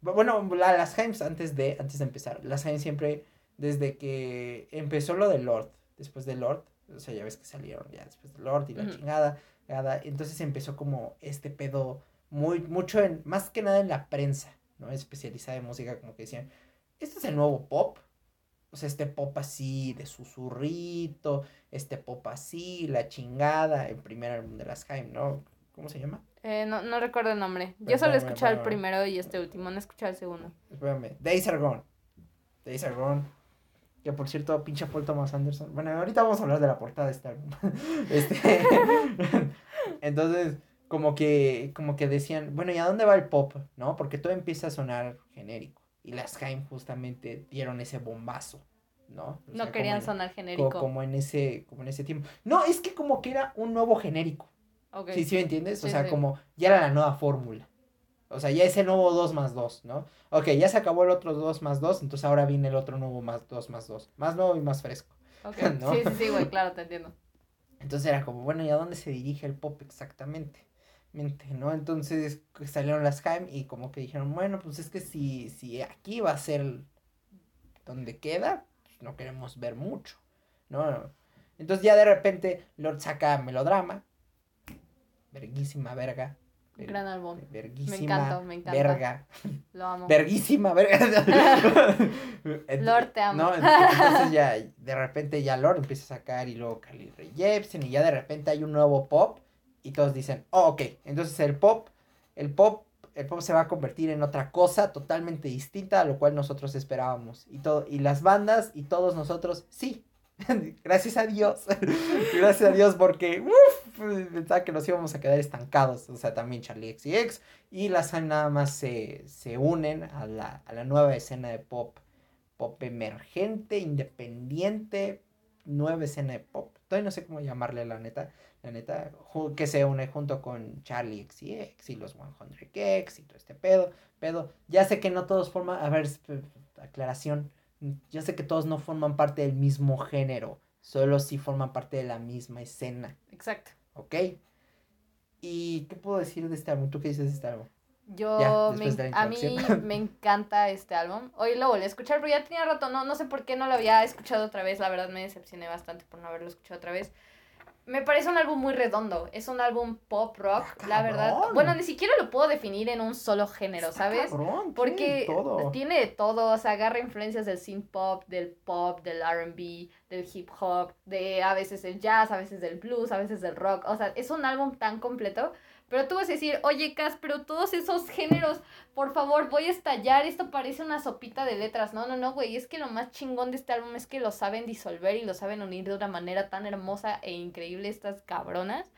B: Bueno, las Heims antes de, antes de empezar, las Heims siempre desde que empezó lo de Lord, después de Lord, o sea, ya ves que salieron ya después de Lord y la chingada, entonces empezó como este pedo muy, mucho en, más que nada en la prensa, ¿no? Especializada en música, como que decían, este es el nuevo pop, o sea, este pop así de susurrito, este pop así, la chingada, el primer álbum de las Jaime, ¿no? ¿Cómo se llama?
A: Eh, no, no recuerdo el nombre. Yo solo he escuchado el primero y este último, no he escuchado el segundo.
B: Espérame, Days Are Gone. Days Are Gone. Que por cierto, pinche Paul Thomas Anderson. Bueno, ahorita vamos a hablar de la portada de álbum. este. Entonces, como que, como que decían, bueno, ¿y a dónde va el pop? ¿No? Porque todo empieza a sonar genérico. Y las Haim justamente dieron ese bombazo. ¿No?
A: no querían sonar genérico.
B: Como, en ese, como en ese tiempo. No, es que como que era un nuevo genérico. Okay. Sí, sí me entiendes. o sea, como ya era la nueva fórmula. O sea, ya es el nuevo 2 más 2, ¿no? Ok, ya se acabó el otro 2 más 2, entonces ahora viene el otro nuevo más 2 más 2. Más nuevo y más fresco.
A: Ok, sí, sí, sí, güey, claro, te entiendo.
B: Entonces era como, bueno, ¿y a dónde se dirige el pop exactamente? ¿no? Entonces salieron las Haim y como que dijeron, bueno, pues es que si, si aquí va a ser donde queda, pues no queremos ver mucho, ¿no? Entonces ya de repente Lord saca Melodrama, verguísima verga.
A: Gran álbum.
B: Verguísima.
A: Me encanta, me encanta.
B: Verga.
A: Lo amo.
B: Verguísima verga.
A: Lord, te amo.
B: No, entonces ya de repente ya Lord empieza a sacar y luego Carly Rae Jepsen y ya de repente hay un nuevo pop y todos dicen, oh, ok, entonces el pop, el pop, el pop se va a convertir en otra cosa totalmente distinta a lo cual nosotros esperábamos. Y todo, y las bandas y todos nosotros, sí. Gracias a Dios. Gracias a Dios porque uf, pensaba que nos íbamos a quedar estancados. O sea, también Charlie X y X. Y las nada más se, se unen a la, a la nueva escena de pop. Pop emergente, independiente, nueva escena de pop. Todavía no sé cómo llamarle la neta la neta, que se une junto con Charlie X y X y los 100X y todo este pedo, pedo. Ya sé que no todos forman, a ver, aclaración, ya sé que todos no forman parte del mismo género, solo si forman parte de la misma escena.
A: Exacto.
B: ¿Ok? ¿Y qué puedo decir de este álbum? ¿Tú qué dices de este álbum?
A: Yo, me, a mí me encanta este álbum. Hoy lo volví a escuchar, pero ya tenía rato, no, no sé por qué no lo había escuchado otra vez. La verdad me decepcioné bastante por no haberlo escuchado otra vez. Me parece un álbum muy redondo. Es un álbum pop rock, ah, la verdad. Bueno, ni siquiera lo puedo definir en un solo género, ¿sabes? Porque tiene de todo. O sea, agarra influencias del synth pop, del pop, del RB, del hip hop, de a veces el jazz, a veces del blues, a veces del rock. O sea, es un álbum tan completo pero tú vas a decir, oye, Cas, pero todos esos géneros, por favor, voy a estallar, esto parece una sopita de letras. No, no, no, güey, es que lo más chingón de este álbum es que lo saben disolver y lo saben unir de una manera tan hermosa e increíble estas cabronas.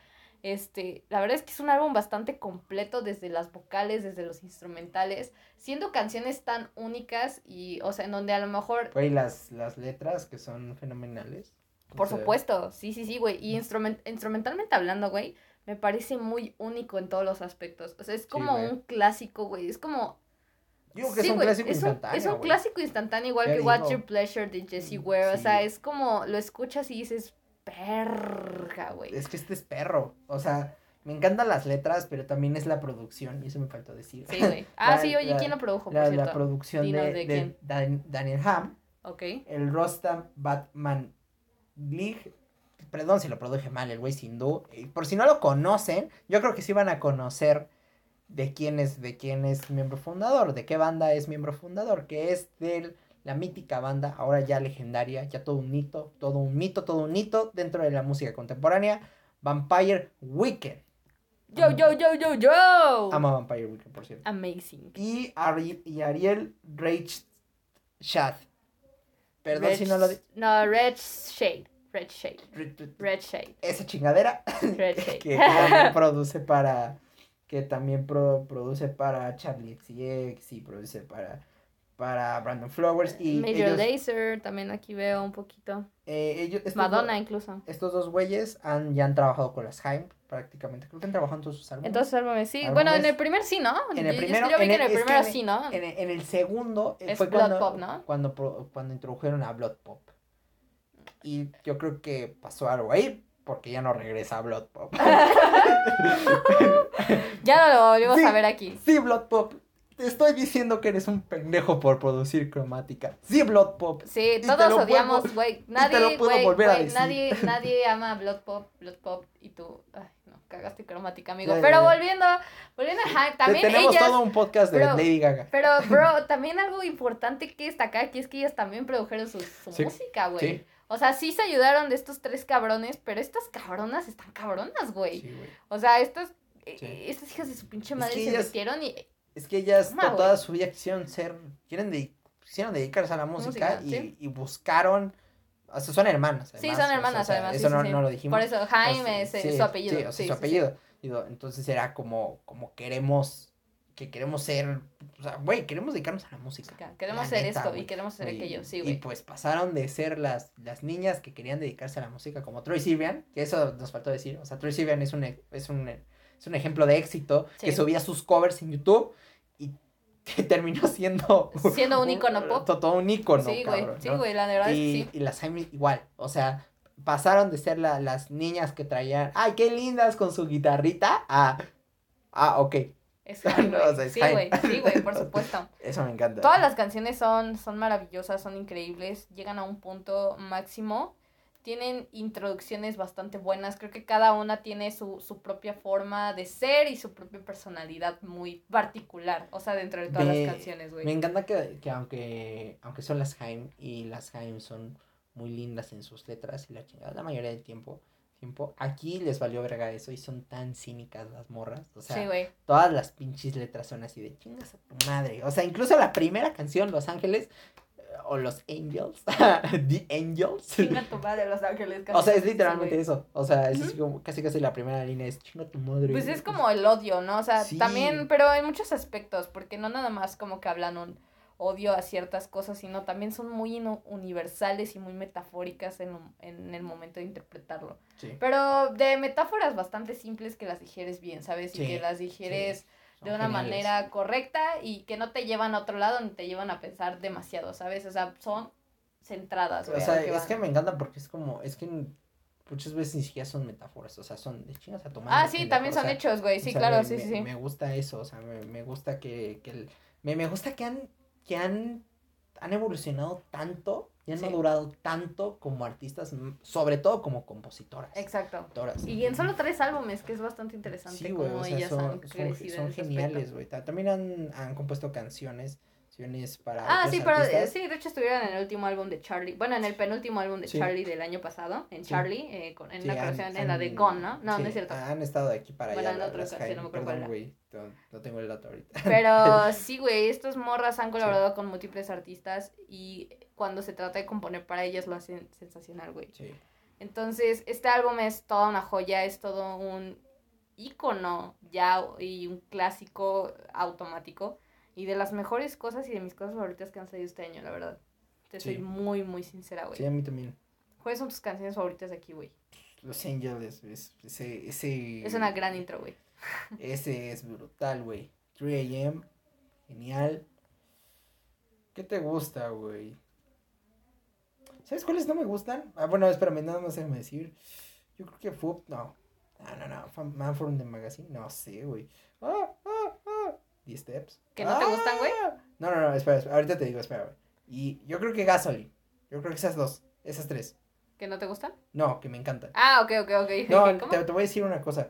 A: Este, la verdad es que es un álbum bastante completo desde las vocales, desde los instrumentales, siendo canciones tan únicas y, o sea, en donde a lo mejor...
B: Güey, las, las letras que son fenomenales.
A: Por supuesto, sí, sí, sí, güey. Y instrument instrumentalmente hablando, güey, me parece muy único en todos los aspectos. O sea, es como un clásico, güey. Es como.
B: Digo que es un clásico instantáneo.
A: Es un clásico instantáneo, igual que What's Your Pleasure de Jessie mm, Ware. O sea, es como lo escuchas y dices, perra, güey.
B: Es que este es perro. O sea, me encantan las letras, pero también es la producción, y eso me faltó decir.
A: Sí, güey. Ah, sí, oye, ¿quién lo produjo?
B: la, la, producción de, Daniel Ham.
A: Ok.
B: El Rostam Batman League perdón si lo produje mal, el güey hindú. Por si no lo conocen, yo creo que sí van a conocer de quién es, de quién es miembro fundador, de qué banda es miembro fundador, que es de la mítica banda, ahora ya legendaria, ya todo un mito, todo un mito, todo un hito dentro de la música contemporánea, Vampire Weekend.
A: Yo, yo, yo, yo, yo.
B: Ama Vampire Weekend, por cierto.
A: Amazing.
B: Y, y Ariel Rage Shad. Perdón si no lo
A: No, Red Shade. Red Shade. Red, Shade.
B: Esa chingadera.
A: Red Shade.
B: que también produce para. Que también produce para Charlie XCX y produce para. Para Brandon Flowers y.
A: Major Lazer, también aquí veo un poquito.
B: Eh, ellos,
A: Madonna incluso.
B: Estos dos güeyes han, ya han trabajado con las Haim prácticamente. Creo que han trabajado en todos sus álbumes.
A: En todos sus álbumes, sí. Bueno, en el primer sí, ¿no?
B: En el primero. Yo,
A: vi que en el primero sí, ¿no?
B: En, en el segundo
A: es fue Blood cuando, Pop, ¿no?
B: Cuando, cuando introdujeron a Blood Pop. Y yo creo que pasó algo ahí porque ya no regresa a Blood Pop.
A: ya no lo volvimos a ver aquí.
B: Sí, Blood Pop. Te estoy diciendo que eres un pendejo por producir cromática. Sí, Blood Pop.
A: Sí, todos odiamos, güey. Nadie, te lo puedo volver a decir. Nadie, nadie ama Blood Pop, Blood Pop y tú. Ay, no, cagaste cromática, amigo. pero volviendo, volviendo a también
B: Tenemos
A: ellas,
B: todo un podcast de Lady Gaga.
A: Pero, bro, también algo importante que destacar aquí es que ellas también produjeron su, su música, güey. Sí. O sea, sí se ayudaron de estos tres cabrones, pero estas cabronas están cabronas, güey. o sea, estas, eh, estas hijas de su pinche madre se metieron y...
B: Es que ellas toda su vida quisieron ser, quieren de, quisieron dedicarse a la música, y, y, buscaron... O sea, son hermanas.
A: sí, son hermanas, además.
B: Eso no, no, lo dijimos.
A: Por eso Jaime es su apellido.
B: Sí, o sea, su apellido. Entonces era como, como queremos que queremos ser, o sea, güey, queremos dedicarnos a la música.
A: queremos ser esto y queremos ser aquello, sí, güey.
B: Y pues pasaron de ser las, las niñas que querían dedicarse a la música como Troy Sivan, que eso nos faltó decir, o sea, Troy Sivan es un, es un, es un ejemplo de éxito, que subía sus covers en YouTube y que terminó siendo...
A: Siendo un icono pop.
B: Todo un icono,
A: Sí, güey, sí, güey, la verdad
B: y,
A: sí.
B: Y las Jaime igual, o sea, pasaron de ser las niñas que traían, ay, qué lindas con su guitarrita, a, ah, ok,
A: Es Haim,
B: No, o sea,
A: güey.
B: es
A: Sí, güey, sí, güey, por supuesto.
B: Eso me encanta.
A: Todas las canciones son, son maravillosas, son increíbles, llegan a un punto máximo, tienen introducciones bastante buenas, creo que cada una tiene su, su propia forma de ser y su propia personalidad muy particular, o sea, dentro de todas
B: Me-
A: las canciones, güey.
B: Me encanta que, que aunque, aunque son las Haim y las Haim son muy lindas en sus letras y la chingada la mayoría del tiempo, tiempo aquí les valió verga eso y son tan cínicas las morras. O sea,
A: Sí,
B: todas las pinches letras son así de chingas a tu madre. O sea, incluso la primera canción, Los Ángeles, eh, o Los Angels, The Angels.
A: Chinga tu madre, Los Ángeles.
B: O sea, es literalmente eso. O sea, es así como casi casi la primera línea es chinga tu madre.
A: Pues es como el odio, ¿no? O sea,
B: Sí.
A: también, pero en muchos aspectos, porque no nada más como que hablan un odio a ciertas cosas, sino también son muy universales y muy metafóricas en, en el momento de interpretarlo.
B: Sí,
A: Pero de metáforas bastante simples que las digieres bien, ¿sabes? Y que las digieres de una
B: geniales.
A: manera correcta y que no te llevan a otro lado ni te llevan a pensar demasiado, ¿sabes? O sea, son centradas.
B: O sea,
A: que
B: es
A: van.
B: que me encanta porque es como, es que muchas veces ni siquiera son metáforas, o sea, son de chingas a tomar.
A: Ah, sí, también son hechos, güey. Sí, claro, sí, sí, sí.
B: Me gusta eso, o sea, me, me gusta que, que el- me, me gusta que han, que han, han evolucionado tanto y han
A: Sí.
B: madurado tanto como artistas, sobre todo como compositoras.
A: Exacto.
B: compositoras.
A: Y en solo tres álbumes, que es bastante interesante
B: Sí, güey,
A: cómo
B: o sea,
A: ellas
B: son,
A: han
B: son,
A: crecido.
B: son geniales, güey. Ta- También han, han compuesto canciones, canciones para
A: Ah, sí, pero eh, sí, de hecho estuvieron en el último álbum de Charlie. Bueno, en el penúltimo álbum de
B: Sí.
A: Charlie del año pasado, en
B: Sí.
A: Charlie, eh, con, en
B: Sí,
A: una
B: han-
A: canción, en la de Gone, ¿no? No, no es cierto.
B: Han estado de aquí para
A: Bueno,
B: allá.
A: en
B: la-
A: otra
B: las
A: ocasión, no me acuerdo cuál
B: Perdón, güey. No, no tengo el dato ahorita.
A: Pero sí, güey, estos morras han colaborado con múltiples artistas y cuando se trata de componer para ellas lo hacen sensacional, güey.
B: Sí.
A: Entonces, este álbum es toda una joya, es todo un ícono ya y un clásico automático y de las mejores cosas y de mis cosas favoritas que han salido este año, la verdad. Te soy muy, muy sincera, güey.
B: Sí, a mí también.
A: ¿Cuáles son tus canciones favoritas de aquí, güey?
B: Los Angels, es- ese, ese,
A: Es una gran intro, güey.
B: ese es brutal, güey. 3 AM, genial. ¿Qué te gusta, güey? ¿Sabes cuáles no me gustan? Ah, bueno, espérame, nada más déjame decir. Yo creo que fue, no. No, no, no. Man from the Magazine, no sé, güey. Ah, ah, ah. The Steps.
A: ¿Que no te gustan, güey?
B: Ah. No, no, no, espera, espera, ahorita te digo, espera, güey. Y yo creo que Gasoline. Yo creo que esas dos, esas tres.
A: ¿Que no te gustan?
B: No, que me encantan.
A: Ah, ok, ok, ok.
B: No, te, te voy a decir una cosa.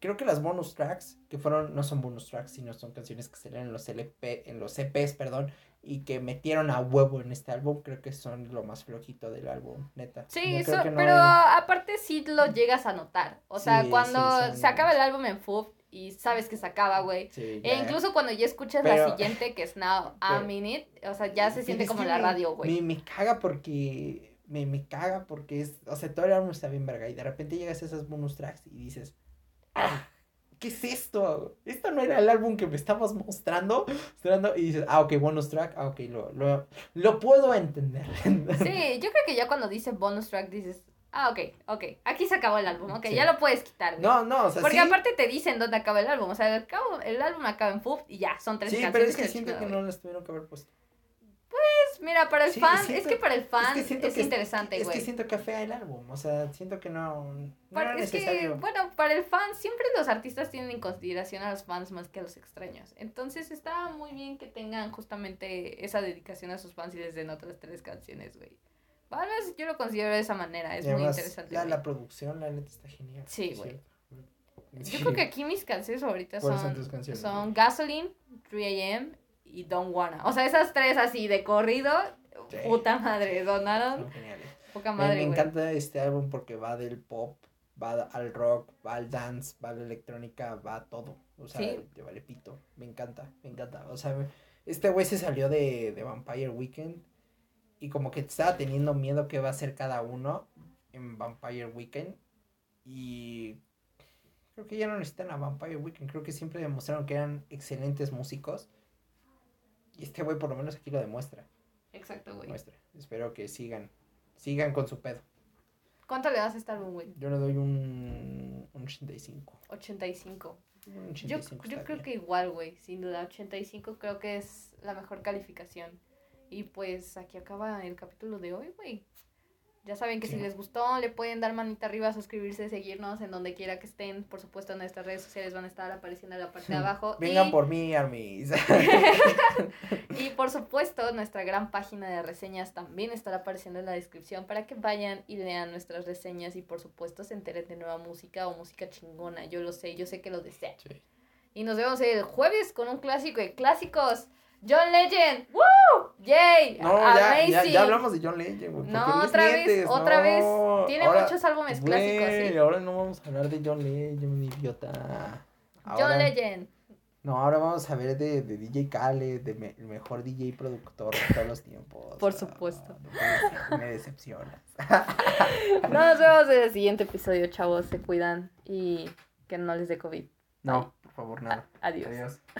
B: Creo que las bonus tracks, que fueron, no son bonus tracks, sino son canciones que salieron en los LP, en los EPs, perdón, y que metieron a huevo en este álbum, creo que son lo más flojito del álbum, neta.
A: Sí,
B: no
A: pero
B: hay-
A: aparte sí lo llegas a notar. O sea,
B: Sí,
A: cuando
B: sí, son-
A: se acaba el álbum en FUB y sabes que se acaba, güey.
B: Sí,
A: E incluso cuando ya escuchas
B: Pero-
A: la siguiente, que es Now a
B: Pero-
A: Minute, o sea, ya se siente como la
B: me-
A: radio, güey.
B: Me, me caga porque. Me, me caga porque es. O sea, todo el álbum está bien verga. Y de repente llegas a esas bonus tracks y dices. "Ah, ¿Qué es esto? Esto no era el álbum que me estabas mostrando. mostrando", y dices, ah, ok, bonus track. Ah, ok, lo, lo, lo puedo entender.
A: Sí, yo creo que ya cuando dice bonus track dices, ah, ok, ok, aquí se acabó el álbum, ok,
B: Sí.
A: ya lo puedes quitar, güey.
B: No, no, o sea,
A: Porque
B: sí.
A: aparte te dicen dónde acaba el álbum, o sea, el, cabo- el álbum acaba en FUB y ya, son tres
B: Sí,
A: canciones.
B: pero es que siento que no las tuvieron que haber puesto.
A: Pues, Mira, para el
B: Sí,
A: fan,
B: siento-
A: es que para el fan
B: es
A: es,
B: que siento que
A: interesante,
B: Es
A: güey.
B: que siento que afea el álbum. O sea, siento que no. No
A: Para-
B: era
A: es que, bueno, para el fan, siempre los artistas tienen en consideración a los fans más que a los extraños. Entonces está muy bien que tengan justamente esa dedicación a sus fans y les den otras tres canciones, güey. Yo lo considero de esa manera, es
B: Y
A: muy
B: además,
A: interesante.
B: La, la producción, la neta, está genial.
A: Sí,
B: es
A: güey. Yo creo que aquí mis canciones favoritas
B: ¿Cuáles
A: son,
B: son?
A: Gasoline, 3AM y Don't Wanna. O sea, esas tres así de corrido,
B: Sí.
A: puta madre, donaron, poca madre,
B: me encanta este álbum porque va del pop, va al rock, va al dance, va a la electrónica, va a todo. O sea,
A: Sí.
B: te vale pito. Me encanta, me encanta. O sea, este güey se salió de, de Vampire Weekend y como que estaba teniendo miedo que va a hacer cada uno en Vampire Weekend. Y creo que ya no necesitan a Vampire Weekend. Creo que siempre demostraron que eran excelentes músicos. Y este güey por lo menos aquí lo demuestra.
A: Exacto, güey.
B: Muestra. Espero que sigan. Sigan con su pedo.
A: ¿Cuánto le das a este álbum, güey?
B: Yo le doy un, un 85.
A: 85.
B: Un
A: Yo,
B: 85
A: yo
B: está
A: creo
B: bien.
A: que igual, güey, sin duda. 85 creo que es la mejor calificación. Y pues aquí acaba el capítulo de hoy, güey. Ya saben que si les gustó, le pueden dar manita arriba, suscribirse, seguirnos en donde quiera que estén. Por supuesto, en nuestras redes sociales van a estar apareciendo en la parte de abajo.
B: Vengan
A: y,
B: por mí, Armis.
A: y por supuesto, nuestra gran página de reseñas también estará apareciendo en la descripción para que vayan y lean nuestras reseñas y por supuesto se enteren de nueva música o música chingona. Yo lo sé, yo sé que lo desean.
B: Sí.
A: Y nos vemos el jueves con un clásico de clásicos. John Legend. ¡Woo! ¡Yay!
B: No, ya, ya, ya hablamos de John Legend, güey. ¿por qué
A: No, otra vez, otra
B: No,
A: vez. Tiene
B: ahora-
A: muchos álbumes clásicos,
B: Güey,
A: ¿sí?
B: ahora no vamos a hablar de John Legend, idiota.
A: John Legend.
B: No, ahora vamos a ver de, de DJ Khaled, de me- el mejor DJ productor de todos los tiempos.
A: Por
B: Ah,
A: supuesto.
B: no ser, me decepcionas.
A: Nos vemos en el siguiente episodio, chavos. Se cuidan y que no les dé COVID.
B: No, por favor, nada.
A: Adiós.
B: Adiós.